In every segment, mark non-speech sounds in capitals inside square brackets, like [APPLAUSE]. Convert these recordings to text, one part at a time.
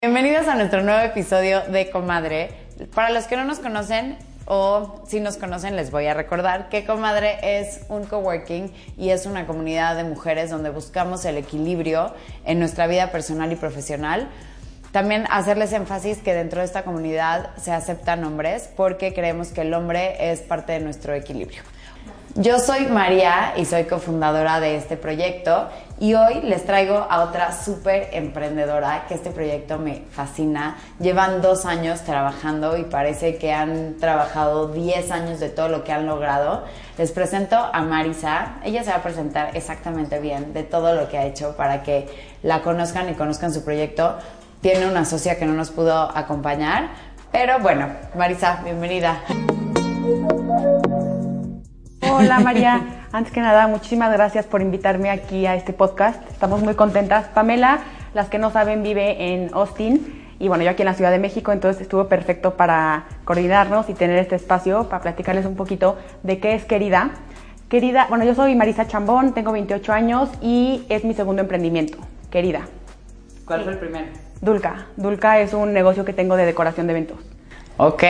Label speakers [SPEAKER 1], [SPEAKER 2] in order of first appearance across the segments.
[SPEAKER 1] Bienvenidos a nuestro nuevo episodio de Comadre. Para los que no nos conocen o si nos conocen les voy a recordar que Comadre es un coworking y es una comunidad de mujeres donde buscamos el equilibrio en nuestra vida personal y profesional. También hacerles énfasis que dentro de esta comunidad se aceptan hombres porque creemos que el hombre es parte de nuestro equilibrio. Yo soy María y soy cofundadora de este proyecto y hoy les traigo a otra súper emprendedora que este proyecto me fascina. Llevan dos años trabajando y parece que han trabajado 10 años de todo lo que han logrado. Les presento a Marisa. Ella se va a presentar exactamente bien de todo lo que ha hecho para que la conozcan y conozcan su proyecto. Tiene una socia que no nos pudo acompañar, pero bueno, Marisa, bienvenida.
[SPEAKER 2] Hola María, antes que nada, muchísimas gracias por invitarme aquí a este podcast. Estamos muy contentas. Pamela, las que no saben, vive en Austin y bueno, yo aquí en la Ciudad de México, entonces estuvo perfecto para coordinarnos y tener este espacio para platicarles un poquito de qué es Querida. Querida, bueno, yo soy Marisa Chambón, tengo 28 años y es mi segundo emprendimiento, Querida.
[SPEAKER 1] ¿Cuál fue el primero?
[SPEAKER 2] Dulca. Dulca es un negocio que tengo de decoración de eventos.
[SPEAKER 1] Ok,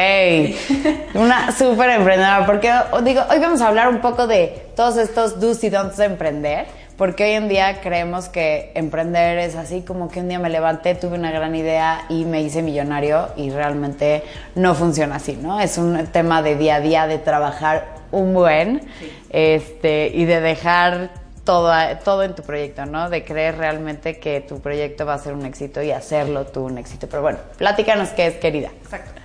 [SPEAKER 1] [LAUGHS] una súper emprendedora, porque digo, hoy vamos a hablar un poco de todos estos do's y don'ts de emprender, porque hoy en día creemos que emprender es así como que un día me levanté, tuve una gran idea y me hice millonario y realmente no funciona así, ¿no? Es un tema de día a día, de trabajar un buen este, y de dejar todo, todo en tu proyecto, ¿no? De creer realmente que tu proyecto va a ser un éxito y hacerlo tú un éxito. Pero bueno, platícanos qué es, querida.
[SPEAKER 2] Exacto.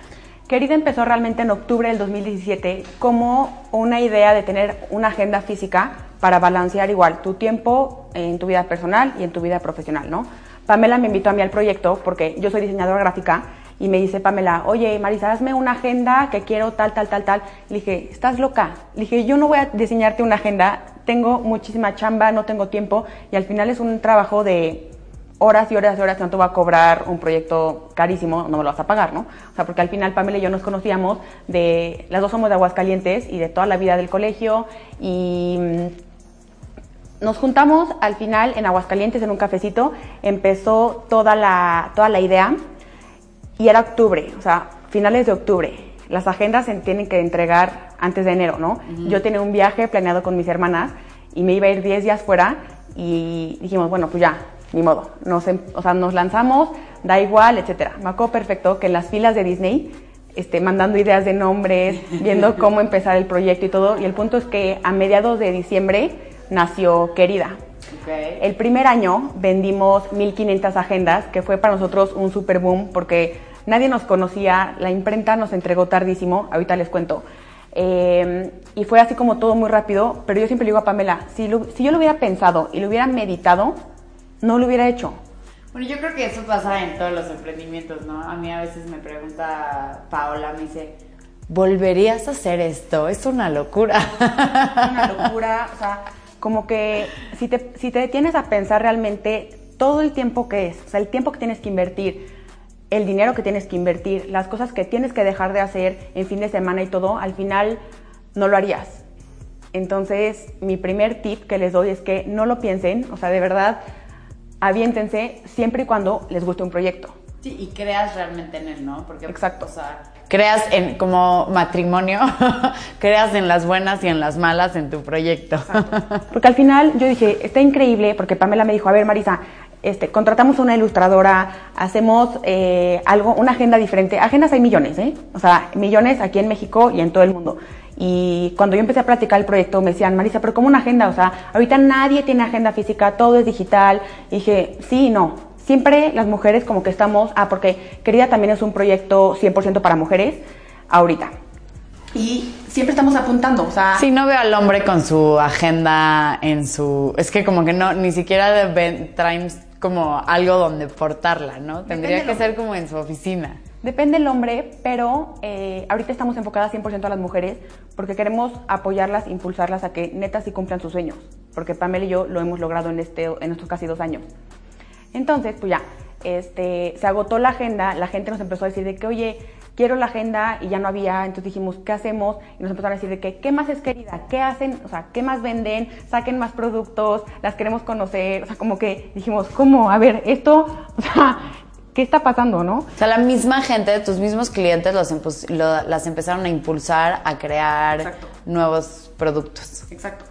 [SPEAKER 2] Querida empezó realmente en octubre del 2017 como una idea de tener una agenda física para balancear igual tu tiempo en tu vida personal y en tu vida profesional, ¿no? Pamela me invitó a mí al proyecto porque yo soy diseñadora gráfica y me dice Pamela, oye Marisa, hazme una agenda que quiero tal, tal, tal, tal. Le dije, ¿estás loca? Le dije, yo no voy a diseñarte una agenda, tengo muchísima chamba, no tengo tiempo y al final es un trabajo de horas y horas y horas te va a cobrar un proyecto carísimo, no me lo vas a pagar, ¿no? O sea, porque al final Pamela y yo nos conocíamos de, las dos somos de Aguascalientes y de toda la vida del colegio y mm, nos juntamos al final en Aguascalientes en un cafecito, empezó toda la, toda la idea y era octubre, o sea, finales de octubre. Las agendas se tienen que entregar antes de enero, ¿no? Yo tenía un viaje planeado con mis hermanas y me iba a ir 10 días fuera y dijimos, bueno, pues ya, ni modo, nos, em, o sea, nos lanzamos, da igual, etcétera. Me acuerdo perfecto que en las filas de Disney, este, mandando ideas de nombres, viendo [LAUGHS] cómo empezar el proyecto y todo, y el punto es que a mediados de diciembre nació Querida. El primer año vendimos 1500 agendas, que fue para nosotros un super boom porque nadie nos conocía, la imprenta nos entregó tardísimo, ahorita les cuento. Eh, y fue así como todo muy rápido, pero yo siempre le digo a Pamela, si, si yo lo hubiera pensado y lo hubiera meditado, no lo hubiera hecho.
[SPEAKER 1] Bueno, yo creo que eso pasa en todos los emprendimientos, ¿no? A mí a veces me pregunta Paola, me dice, ¿volverías a hacer esto? Es una locura.
[SPEAKER 2] Es una locura, o sea, como que si te, si te detienes a pensar realmente todo el tiempo que es, o sea, el tiempo que tienes que invertir, el dinero que tienes que invertir, las cosas que tienes que dejar de hacer en fin de semana y todo, al final no lo harías. Entonces, mi primer tip que les doy es que no lo piensen, o sea, de verdad, aviéntense siempre y cuando les guste un proyecto.
[SPEAKER 1] Sí, y creas realmente en él, ¿no?
[SPEAKER 2] Porque, Exacto.
[SPEAKER 1] O sea, creas en, como matrimonio, [LAUGHS] creas en las buenas y en las malas en tu proyecto.
[SPEAKER 2] Porque al final yo dije, está increíble, porque Pamela me dijo, a ver Marisa, este, contratamos una ilustradora, hacemos eh, algo, una agenda diferente. Agendas hay millones, ¿eh? O sea, millones aquí en México y en todo el mundo. Y cuando yo empecé a practicar el proyecto me decían, Marisa, pero ¿cómo una agenda? O sea, ahorita nadie tiene agenda física, todo es digital. Y dije, sí y no. Siempre las mujeres como que estamos, ah, porque Querida también es un proyecto 100% para mujeres, ahorita. Y siempre estamos apuntando, o sea...
[SPEAKER 1] Sí, no veo al hombre con su agenda en su... Es que como que no, ni siquiera traen como algo donde portarla, ¿no? Tendría que ser como en su oficina.
[SPEAKER 2] Depende del hombre, pero eh, ahorita estamos enfocadas 100% a las mujeres porque queremos apoyarlas, impulsarlas a que netas sí cumplan sus sueños, porque Pamela y yo lo hemos logrado en, este, en estos casi dos años. Entonces, pues ya, este, se agotó la agenda, la gente nos empezó a decir de que, oye, quiero la agenda y ya no había, entonces dijimos, ¿qué hacemos? Y nos empezaron a decir de que, ¿qué más es querida? ¿Qué hacen? O sea, ¿qué más venden? Saquen más productos, las queremos conocer, o sea, como que dijimos, ¿cómo? A ver, esto, o sea, ¿qué está pasando, no?
[SPEAKER 1] O sea, la misma gente, tus mismos clientes los las empezaron a impulsar a crear nuevos productos.
[SPEAKER 2] Exacto.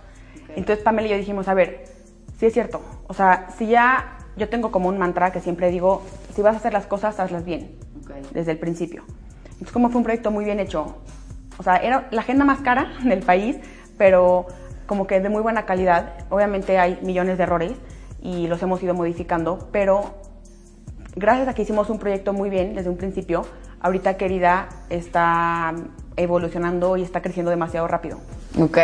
[SPEAKER 2] Entonces Pamela y yo dijimos, a ver, sí es cierto, o sea, si ya yo tengo como un mantra que siempre digo, si vas a hacer las cosas, hazlas bien, desde el principio. Entonces, como fue un proyecto muy bien hecho, o sea, era la agenda más cara [LAUGHS] del país, pero como que de muy buena calidad. Obviamente hay millones de errores y los hemos ido modificando, pero gracias a que hicimos un proyecto muy bien desde un principio, ahorita querida está evolucionando y está creciendo demasiado rápido.
[SPEAKER 1] Ok.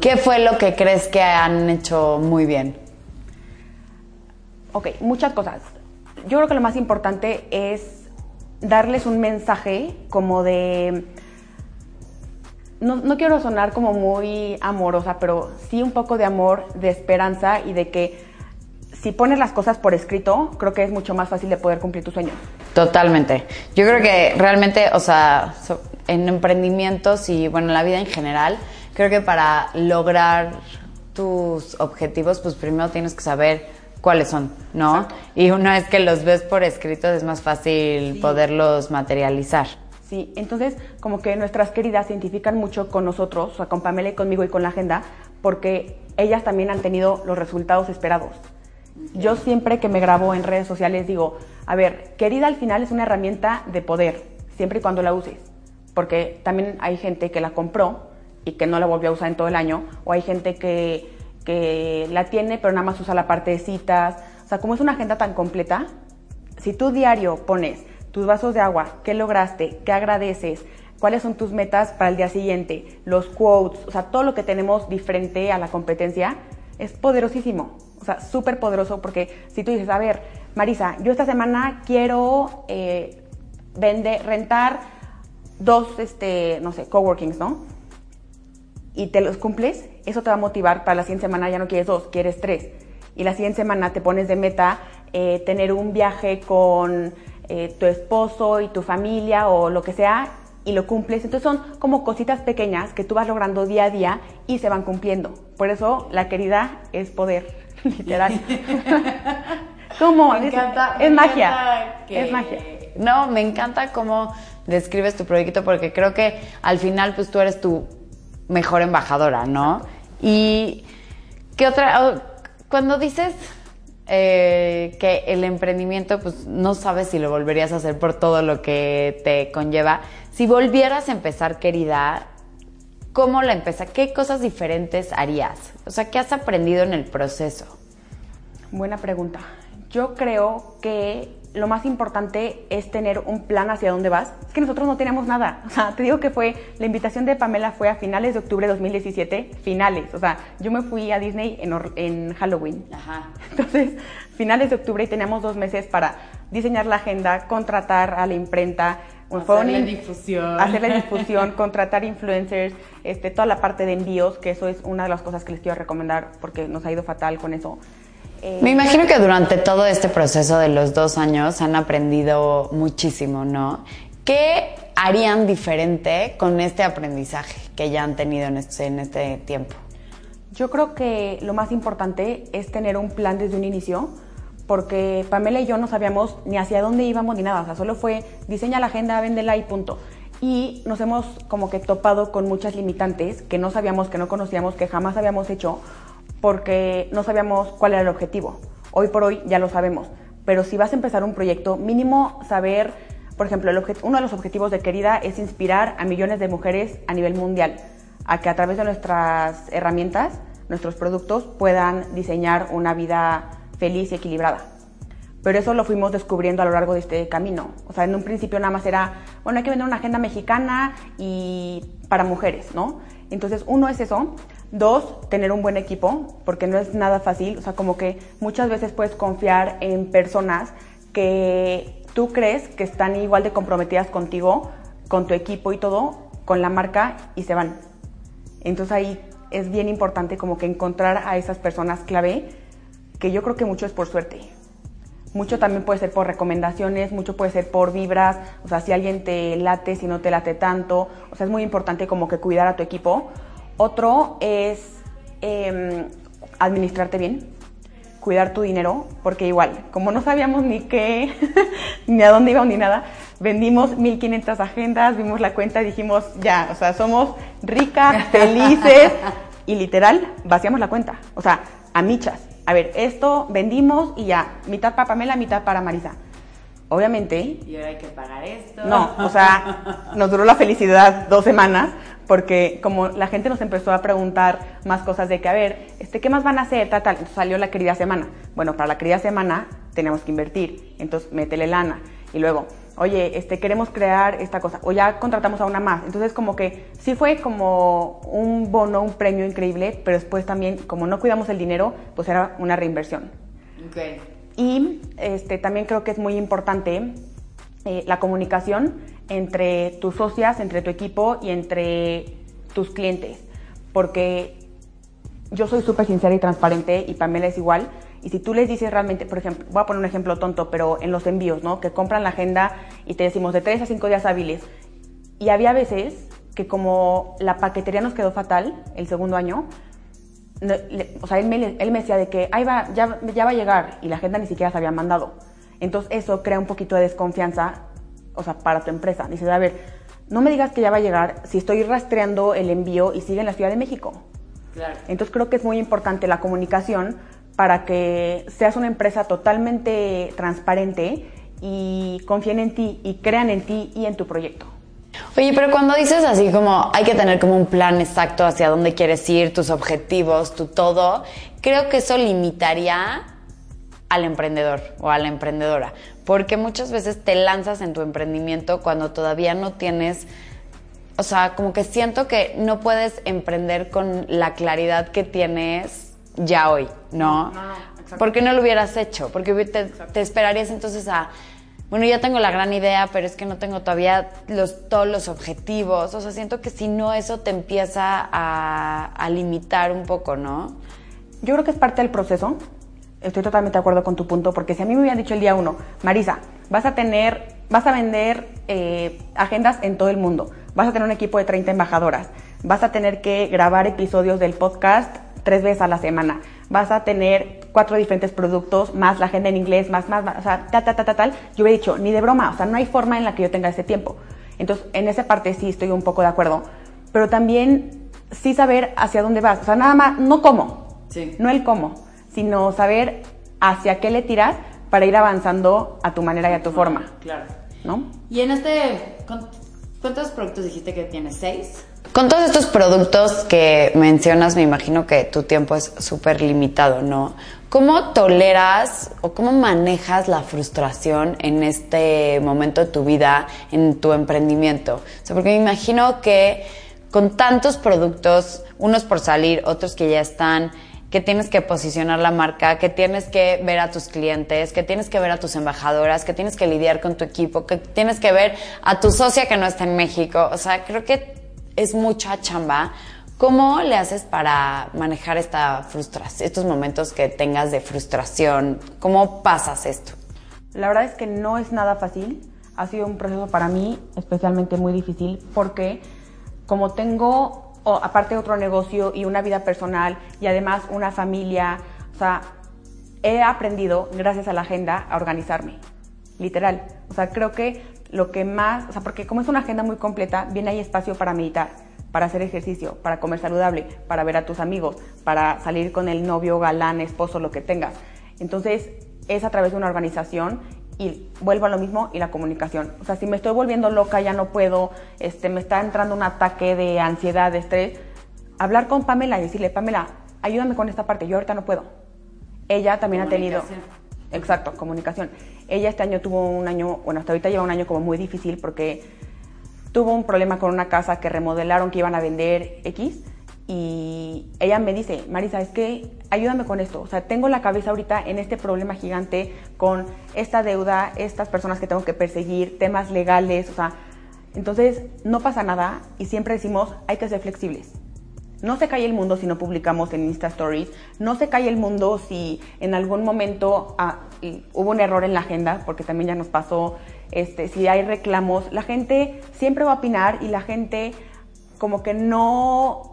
[SPEAKER 1] ¿Qué fue lo que crees que han hecho muy bien?
[SPEAKER 2] Ok, muchas cosas. Yo creo que lo más importante es darles un mensaje como de... No, no, quiero sonar como muy amorosa, pero sí un poco de amor, de esperanza y de que si pones las cosas por escrito, creo que es mucho más fácil de poder cumplir tus sueños.
[SPEAKER 1] Totalmente. Yo creo que realmente, o sea, en emprendimientos y bueno, en la vida en general, creo que para lograr tus objetivos, pues primero tienes que saber cuáles son, ¿no? Y una vez que los ves por escrito es más fácil poderlos materializar.
[SPEAKER 2] Sí, entonces como que nuestras queridas se identifican mucho con nosotros, o sea, con Pamela y conmigo y con la agenda, porque ellas también han tenido los resultados esperados. Yo siempre que me grabo en redes sociales digo, a ver, querida al final es una herramienta de poder, siempre y cuando la uses, porque también hay gente que la compró y que no la volvió a usar en todo el año, o hay gente que que la tiene, pero nada más usa la parte de citas. O sea, como es una agenda tan completa, si tú diario pones tus vasos de agua, qué lograste, qué agradeces, cuáles son tus metas para el día siguiente, los quotes, o sea, todo lo que tenemos diferente a la competencia, es poderosísimo. O sea, súper poderoso porque si tú dices, a ver, Marisa, yo esta semana quiero eh, vender, rentar dos, este, no sé, coworkings, ¿no? Y te los cumples, eso te va a motivar para la siguiente semana ya no quieres dos, quieres tres. Y la siguiente semana te pones de meta eh, tener un viaje con eh, tu esposo y tu familia o lo que sea y lo cumples. Entonces son como cositas pequeñas que tú vas logrando día a día y se van cumpliendo. Por eso la querida es poder, [LAUGHS] literal. [LAUGHS] ¿Cómo?
[SPEAKER 1] Me encanta,
[SPEAKER 2] es, magia. Es magia.
[SPEAKER 1] No, me encanta cómo describes tu proyecto porque creo que al final pues tú eres tu mejor embajadora, ¿no? Y qué otra, oh, cuando dices eh, que el emprendimiento, pues no sabes si lo volverías a hacer por todo lo que te conlleva. Si volvieras a empezar, querida, ¿cómo la empieza? ¿Qué cosas diferentes harías? O sea, ¿qué has aprendido en el proceso?
[SPEAKER 2] Buena pregunta. Yo creo que lo más importante es tener un plan hacia dónde vas. Es que nosotros no teníamos nada. O sea, te digo que fue, la invitación de Pamela fue a finales de octubre de 2017, finales. O sea, yo me fui a Disney en, en Halloween. Ajá. [LAUGHS] Entonces, finales de octubre y teníamos dos meses para diseñar la agenda, contratar a la imprenta,
[SPEAKER 1] hacerle difusión.
[SPEAKER 2] Hacerle [LAUGHS] difusión, contratar influencers, este, toda la parte de envíos, que eso es una de las cosas que les quiero recomendar porque nos ha ido fatal con eso.
[SPEAKER 1] Me imagino que durante todo este proceso de los dos años han aprendido muchísimo, ¿no? ¿Qué harían diferente con este aprendizaje que ya han tenido en este, en este tiempo?
[SPEAKER 2] Yo creo que lo más importante es tener un plan desde un inicio, porque Pamela y yo no sabíamos ni hacia dónde íbamos ni nada, o sea, solo fue diseña la agenda, véndela y punto. Y nos hemos como que topado con muchas limitantes que no sabíamos, que no conocíamos, que jamás habíamos hecho, porque no sabíamos cuál era el objetivo. Hoy por hoy ya lo sabemos, pero si vas a empezar un proyecto, mínimo saber, por ejemplo, uno de los objetivos de Querida es inspirar a millones de mujeres a nivel mundial a que a través de nuestras herramientas, nuestros productos, puedan diseñar una vida feliz y equilibrada. Pero eso lo fuimos descubriendo a lo largo de este camino. O sea, en un principio nada más era, bueno, hay que vender una agenda mexicana y para mujeres, ¿no? Entonces, uno es eso, Dos, tener un buen equipo, porque no es nada fácil. O sea, como que muchas veces puedes confiar en personas que tú crees que están igual de comprometidas contigo, con tu equipo y todo, con la marca y se van. Entonces ahí es bien importante como que encontrar a esas personas clave, que yo creo que mucho es por suerte. Mucho también puede ser por recomendaciones, mucho puede ser por vibras, o sea, si alguien te late, si no te late tanto, o sea, es muy importante como que cuidar a tu equipo. Otro es em, administrarte bien, cuidar tu dinero, porque igual, como no sabíamos ni qué, [LAUGHS] ni a dónde íbamos ni nada, vendimos 1500 agendas, vimos la cuenta y dijimos, ya, o sea, somos ricas, [LAUGHS] felices, y literal, vaciamos la cuenta, o sea, a michas a ver, esto vendimos y ya, mitad para Pamela, mitad para Marisa. Obviamente.
[SPEAKER 1] Y ahora hay que pagar esto.
[SPEAKER 2] No, o sea, nos duró la felicidad dos semanas, porque como la gente nos empezó a preguntar más cosas de que, a ver, este, ¿qué más van a hacer? Tal, tal. Entonces salió la querida semana. Bueno, para la querida semana tenemos que invertir, entonces métele lana. Y luego, oye, este, queremos crear esta cosa, o ya contratamos a una más. Entonces, como que sí fue como un bono, un premio increíble, pero después también, como no cuidamos el dinero, pues era una reinversión.
[SPEAKER 1] Okay.
[SPEAKER 2] Y este, también creo que es muy importante eh, la comunicación entre tus socias, entre tu equipo y entre tus clientes, porque yo soy súper sincera y transparente y Pamela es igual. Y si tú les dices realmente, por ejemplo, voy a poner un ejemplo tonto, pero en los envíos, ¿no? Que compran la agenda y te decimos de 3 a 5 días hábiles. Y había veces que como la paquetería nos quedó fatal el segundo año, o sea, él me, él me, decía de que, ahí va, ya, ya va a llegar y la agenda ni siquiera se había mandado. Entonces eso crea un poquito de desconfianza, o sea, para tu empresa. Dices, a ver, no me digas que ya va a llegar si estoy rastreando el envío y sigue en la Ciudad de México.
[SPEAKER 1] Claro.
[SPEAKER 2] Entonces creo que es muy importante la comunicación para que seas una empresa totalmente transparente y confíen en ti y crean en ti y en tu proyecto.
[SPEAKER 1] Oye, pero cuando dices así como hay que tener como un plan exacto hacia dónde quieres ir, tus objetivos, tu todo, creo que eso limitaría al emprendedor o a la emprendedora, porque muchas veces te lanzas en tu emprendimiento cuando todavía no tienes, o sea, como que siento que no puedes emprender con la claridad que tienes ya hoy, ¿no? No, no, ¿Por qué no lo hubieras hecho? Porque te, esperarías entonces a, bueno, ya tengo la gran idea, pero es que no tengo todavía los, todos los objetivos. O sea, siento que si no, eso te empieza a, a limitar un poco, ¿no?
[SPEAKER 2] Yo creo que es parte del proceso. Estoy totalmente de acuerdo con tu punto, porque si a mí me hubieran dicho el día uno, Marisa, vas a tener, vas a vender eh, agendas en todo el mundo, vas a tener un equipo de 30 embajadoras, vas a tener que grabar episodios del podcast tres veces a la semana. Vas a tener cuatro diferentes productos, más la agenda en inglés, más, más, más o sea, tal, tal, tal, tal. Yo hubiera dicho, ni de broma, o sea, no hay forma en la que yo tenga ese tiempo. Entonces, en esa parte sí estoy un poco de acuerdo. Pero también sí saber hacia dónde vas. O sea, nada más, no cómo,
[SPEAKER 1] sí.
[SPEAKER 2] no el cómo, sino saber hacia qué le tiras para ir avanzando a tu manera y a tu forma.
[SPEAKER 1] Claro.
[SPEAKER 2] ¿No?
[SPEAKER 1] Y en este, ¿cuántos productos dijiste que tienes? ¿Seis? Con todos estos productos que mencionas, me imagino que tu tiempo es súper limitado, ¿no? ¿Cómo toleras o cómo manejas la frustración en este momento de tu vida, en tu emprendimiento? O sea, porque me imagino que con tantos productos, unos por salir, otros que ya están, que tienes que posicionar la marca, que tienes que ver a tus clientes, que tienes que ver a tus embajadoras, que tienes que lidiar con tu equipo, que tienes que ver a tu socia que no está en México. O sea, creo que es mucha chamba. ¿Cómo le haces para manejar esta frustración, estos momentos que tengas de frustración? ¿Cómo pasas esto?
[SPEAKER 2] La verdad es que no es nada fácil. Ha sido un proceso para mí especialmente muy difícil porque como tengo, aparte otro negocio y una vida personal y además una familia, o sea, he aprendido gracias a la agenda a organizarme, literal. O sea, creo que lo que más, o sea, porque como es una agenda muy completa, viene ahí espacio para meditar, para hacer ejercicio, para comer saludable, para ver a tus amigos, para salir con el novio, galán, esposo, lo que tengas. Entonces, es a través de una organización y vuelvo a lo mismo y la comunicación. O sea, si me estoy volviendo loca, ya no puedo, este, me está entrando un ataque de ansiedad, de estrés, hablar con Pamela y decirle, Pamela, ayúdame con esta parte, yo ahorita no puedo. Ella también ha tenido Exacto, comunicación. Ella este año tuvo un año, bueno, hasta ahorita lleva un año como muy difícil porque tuvo un problema con una casa que remodelaron, que iban a vender X y ella me dice, Marisa, es que ayúdame con esto. O sea, tengo la cabeza ahorita en este problema gigante con esta deuda, estas personas que tengo que perseguir, temas legales, o sea, entonces no pasa nada y siempre decimos, hay que ser flexibles. No se cae el mundo si no publicamos en Insta Stories. No se cae el mundo si en algún momento ah, hubo un error en la agenda, porque también ya nos pasó. Este, si hay reclamos, la gente siempre va a opinar y la gente como que no,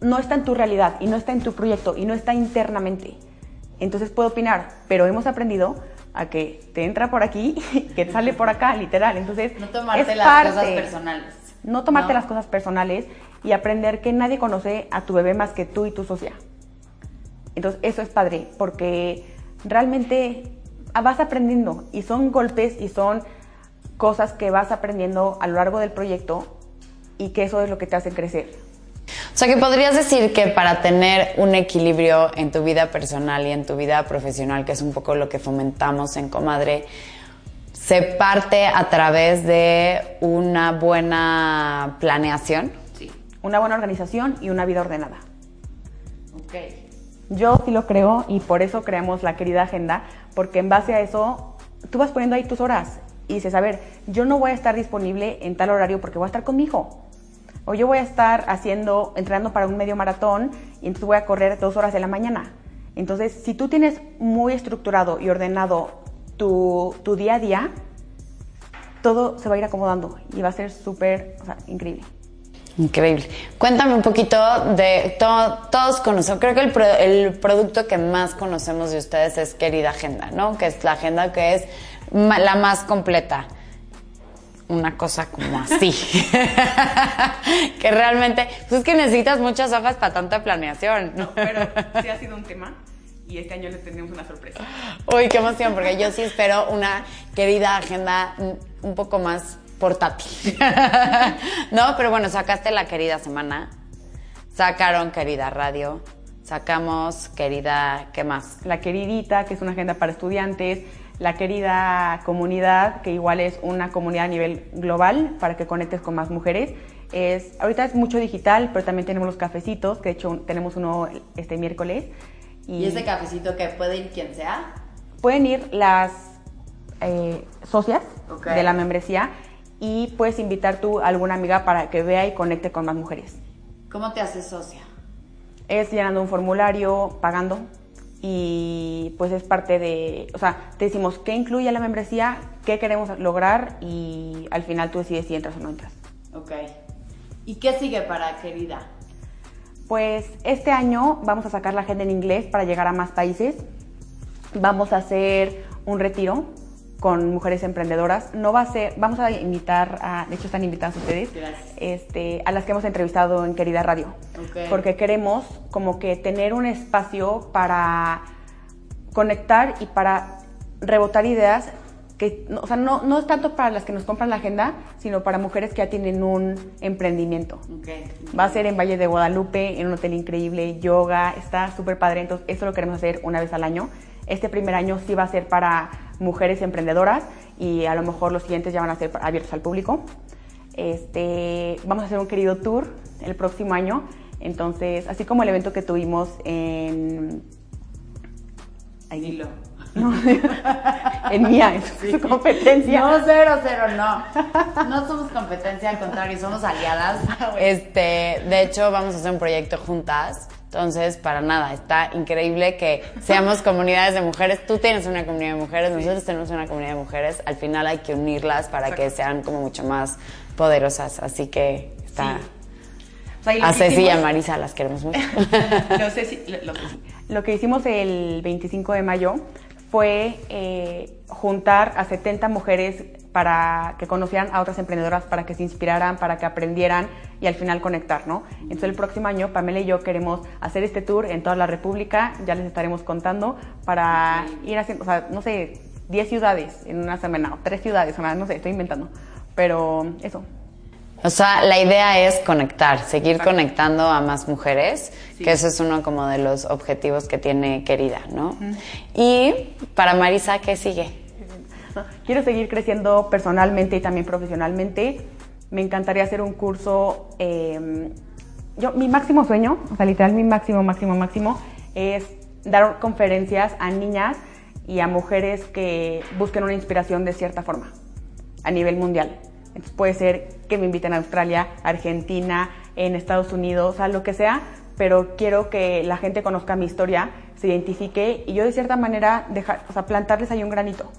[SPEAKER 2] no está en tu realidad y no está en tu proyecto y no está internamente. Entonces puedo opinar, pero hemos aprendido a que te entra por aquí, que sale por acá, literal. Entonces,
[SPEAKER 1] no tomarte las cosas personales.
[SPEAKER 2] No tomarte las cosas personales y aprender que nadie conoce a tu bebé más que tú y tu socia. Entonces, eso es padre, porque realmente vas aprendiendo y son golpes y son cosas que vas aprendiendo a lo largo del proyecto y que eso es lo que te hace crecer.
[SPEAKER 1] O sea que podrías decir que para tener un equilibrio en tu vida personal y en tu vida profesional, que es un poco lo que fomentamos en Comadre, se parte a través de una buena planeación.
[SPEAKER 2] Sí, una buena organización y una vida ordenada.
[SPEAKER 1] Ok.
[SPEAKER 2] Yo sí lo creo y por eso creamos la querida agenda, porque en base a eso tú vas poniendo ahí tus horas y dices, a ver, yo no voy a estar disponible en tal horario porque voy a estar con mi hijo. O yo voy a estar haciendo, entrenando para un medio maratón y entonces voy a correr dos horas de la mañana. Entonces, si tú tienes muy estructurado y ordenado tu, tu día a día, todo se va a ir acomodando y va a ser súper, o sea, increíble.
[SPEAKER 1] Increíble. Cuéntame un poquito de todo, todos conocemos, creo que el, el, producto que más conocemos de ustedes es Querida Agenda, ¿no? Que es la agenda que es la más completa. Una cosa como así. [LAUGHS] que realmente, pues es que necesitas muchas hojas para tanta planeación.
[SPEAKER 2] No, pero sí ha sido un tema y este año les tenemos una sorpresa.
[SPEAKER 1] Uy, qué emoción, porque yo sí espero una querida agenda un poco más portátil. [LAUGHS] no, pero bueno, sacaste la querida semana, sacaron querida radio, sacamos querida, ¿qué más?
[SPEAKER 2] La queridita, que es una agenda para estudiantes, la querida comunidad, que igual es una comunidad a nivel global para que conectes con más mujeres. Es, ahorita es mucho digital, pero también tenemos los cafecitos, que de hecho tenemos uno este miércoles.
[SPEAKER 1] ¿Y, ese cafecito que puede ir quien sea?
[SPEAKER 2] Pueden ir las eh, socias de la membresía y puedes invitar tú a alguna amiga para que vea y conecte con más mujeres.
[SPEAKER 1] ¿Cómo te haces socia?
[SPEAKER 2] Es llenando un formulario, pagando y pues es parte de, o sea, te decimos qué incluye la membresía, qué queremos lograr y al final tú decides si entras o no entras.
[SPEAKER 1] Ok. ¿Y qué sigue para querida?
[SPEAKER 2] Pues este año vamos a sacar la agenda en inglés para llegar a más países. Vamos a hacer un retiro con mujeres emprendedoras. No va a ser, vamos a invitar a, de hecho están invitadas ustedes, este, a las que hemos entrevistado en Querida Radio, porque queremos como que tener un espacio para conectar y para rebotar ideas que, o sea, no, no es tanto para las que nos compran la agenda, sino para mujeres que ya tienen un emprendimiento. Va a ser en Valle de Guadalupe, en un hotel increíble, yoga, está súper padre, entonces eso lo queremos hacer una vez al año. Este primer año sí va a ser para mujeres emprendedoras y a lo mejor los siguientes ya van a ser abiertos al público. Este, vamos a hacer un querido tour el próximo año. Entonces, así como el evento que tuvimos en...
[SPEAKER 1] Ahí.
[SPEAKER 2] No, [LAUGHS] en mía, es su competencia.
[SPEAKER 1] No, cero, cero, no. No somos competencia, al contrario, somos aliadas. Ah, este, de hecho, vamos a hacer un proyecto juntas entonces, para nada, está increíble que seamos comunidades de mujeres. Tú tienes una comunidad de mujeres, nosotros tenemos una comunidad de mujeres. Al final hay que unirlas para que sean como mucho más poderosas. Así que está... a Ceci y a Marisa las queremos mucho. [LAUGHS]
[SPEAKER 2] lo, lo que hicimos el 25 de mayo fue eh, juntar a 70 mujeres para que conocieran a otras emprendedoras, para que se inspiraran, para que aprendieran y al final conectar, ¿no? Entonces el próximo año Pamela y yo queremos hacer este tour en toda la República, ya les estaremos contando, para ir haciendo, o sea, no sé, 10 ciudades en una semana, o 3 ciudades, no sé, estoy inventando, pero eso.
[SPEAKER 1] O sea, la idea es conectar, seguir conectando a más mujeres, que eso es uno como de los objetivos que tiene Querida, ¿no? Y para Marisa, ¿qué sigue?
[SPEAKER 2] Quiero seguir creciendo personalmente y también profesionalmente. Me encantaría hacer un curso em, yo, mi máximo sueño, o sea, literal, mi máximo, máximo, máximo, es dar conferencias a niñas y a mujeres que busquen una inspiración de cierta forma, a nivel mundial. Entonces puede ser que me inviten a Australia, Argentina, en Estados Unidos, a lo que sea, pero quiero que la gente conozca mi historia, se identifique y yo de cierta manera dejar, o sea, plantarles ahí un granito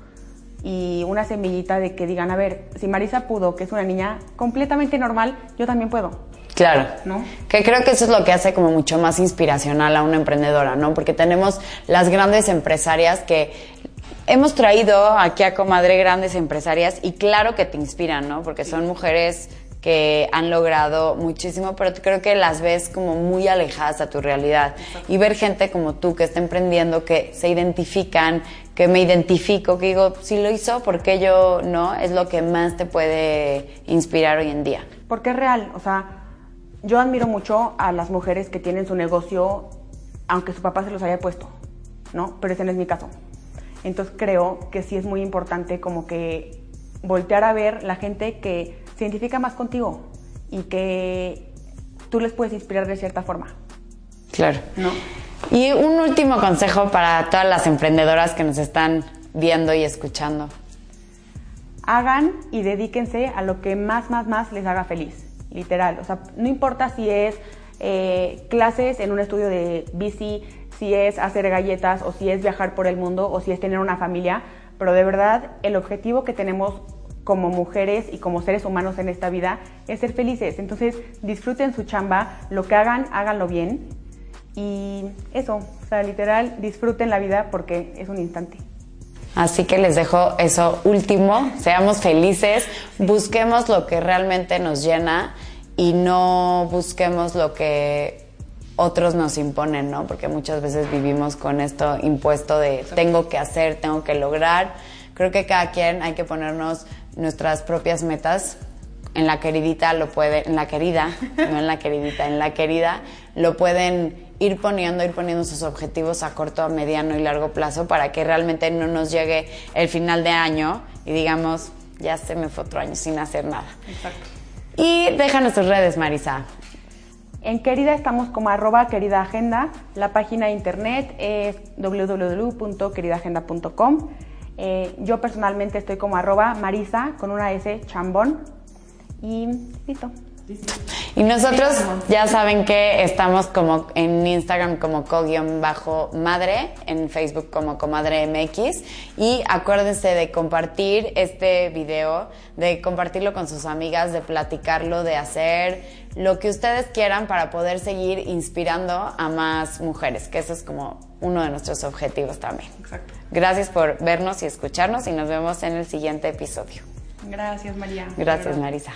[SPEAKER 2] y una semillita de que digan, a ver, si Marisa pudo, que es una niña completamente normal, yo también puedo.
[SPEAKER 1] Claro. ¿no? Que creo que eso es lo que hace como mucho más inspiracional a una emprendedora, ¿no? Porque tenemos las grandes empresarias que hemos traído aquí a Comadre grandes empresarias y claro que te inspiran, ¿no? Porque son mujeres que han logrado muchísimo, pero creo que las ves como muy alejadas a tu realidad. Y ver gente como tú que está emprendiendo, que se identifican, que me identifico, que digo, si lo hizo, ¿por qué yo no? Es lo que más te puede inspirar hoy en día.
[SPEAKER 2] Porque es real, o sea, yo admiro mucho a las mujeres que tienen su negocio, aunque su papá se los haya puesto, ¿no? Pero ese no es mi caso. Entonces creo que sí es muy importante como que voltear a ver la gente que se identifica más contigo y que tú les puedes inspirar de cierta forma.
[SPEAKER 1] Claro. ¿No? Y un último consejo para todas las emprendedoras que nos están viendo y escuchando.
[SPEAKER 2] Hagan y dedíquense a lo que más, más, más les haga feliz, literal. O sea, no importa si es eh, clases en un estudio de bici, si es hacer galletas o si es viajar por el mundo o si es tener una familia, pero de verdad el objetivo que tenemos como mujeres y como seres humanos en esta vida es ser felices. Entonces disfruten su chamba, lo que hagan, háganlo bien. Y eso, o sea, literal, disfruten la vida porque es un instante.
[SPEAKER 1] Así que les dejo eso último, seamos felices, busquemos lo que realmente nos llena y no busquemos lo que otros nos imponen, ¿no? Porque muchas veces vivimos con esto impuesto de tengo que hacer, tengo que lograr. Creo que cada quien hay que ponernos nuestras propias metas. En la queridita lo puede, en la querida, [LAUGHS] no en la queridita, en la querida lo pueden ir poniendo, ir poniendo sus objetivos a corto, a mediano y largo plazo para que realmente no nos llegue el final de año y digamos, ya se me fue otro año sin hacer nada. Exacto. Y déjanos tus redes, Marisa.
[SPEAKER 2] En Querida estamos como arroba querida agenda. La página de internet es www.queridaagenda.com. Eh, yo personalmente estoy como arroba marisa con una S chambón y listo.
[SPEAKER 1] Y nosotros ya saben que estamos como en Instagram como co-madre, en Facebook como comadre MX y acuérdense de compartir este video, de compartirlo con sus amigas, de platicarlo, de hacer lo que ustedes quieran para poder seguir inspirando a más mujeres, que eso es como uno de nuestros objetivos también. Exacto. Gracias por vernos y escucharnos y nos vemos en el siguiente episodio.
[SPEAKER 2] Gracias, María.
[SPEAKER 1] Gracias, Marisa.